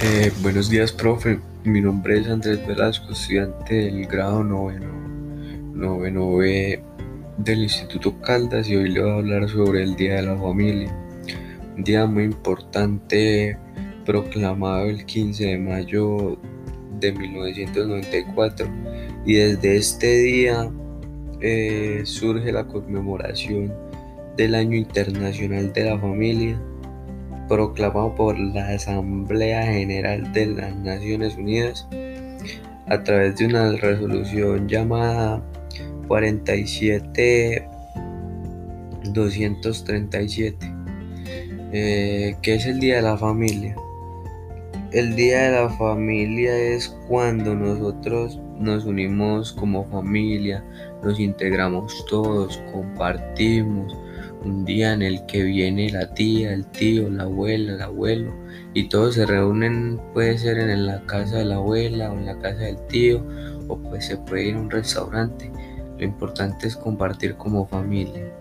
Eh, buenos días, profe. Mi nombre es Andrés Velasco, estudiante del grado noveno, noveno B del Instituto Caldas y hoy le voy a hablar sobre el Día de la Familia. Un día muy importante proclamado el 15 de mayo de 1994 y desde este día eh, surge la conmemoración del Año Internacional de la Familia proclamado por la Asamblea General de las Naciones Unidas a través de una resolución llamada 47-237, eh, que es el Día de la Familia. El Día de la Familia es cuando nosotros nos unimos como familia, nos integramos todos, compartimos, un día en el que viene la tía, el tío, la abuela, el abuelo y todos se reúnen, puede ser en la casa de la abuela o en la casa del tío o pues se puede ir a un restaurante. Lo importante es compartir como familia.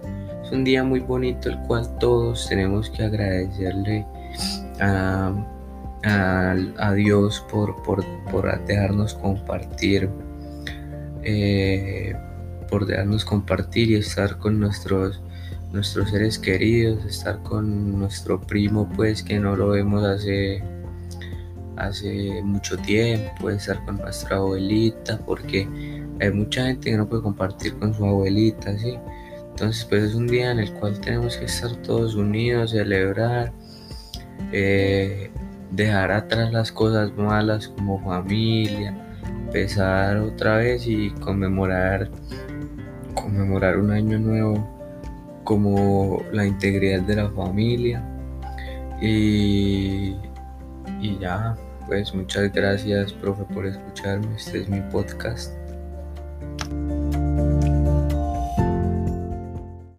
Es un día muy bonito el cual todos tenemos que agradecerle a, Dios por, por, dejarnos compartir. Eh, por dejarnos compartir y estar con nuestros nuestros seres queridos, estar con nuestro primo pues que no lo vemos hace hace mucho tiempo, estar con nuestra abuelita, porque hay mucha gente que no puede compartir con su abuelita, ¿sí? Entonces pues es un día en el cual tenemos que estar todos unidos, celebrar, eh, dejar atrás las cosas malas como familia, empezar otra vez y conmemorar, conmemorar un año nuevo como la integridad de la familia. Y, y ya, pues muchas gracias, profe, por escucharme. Este es mi podcast.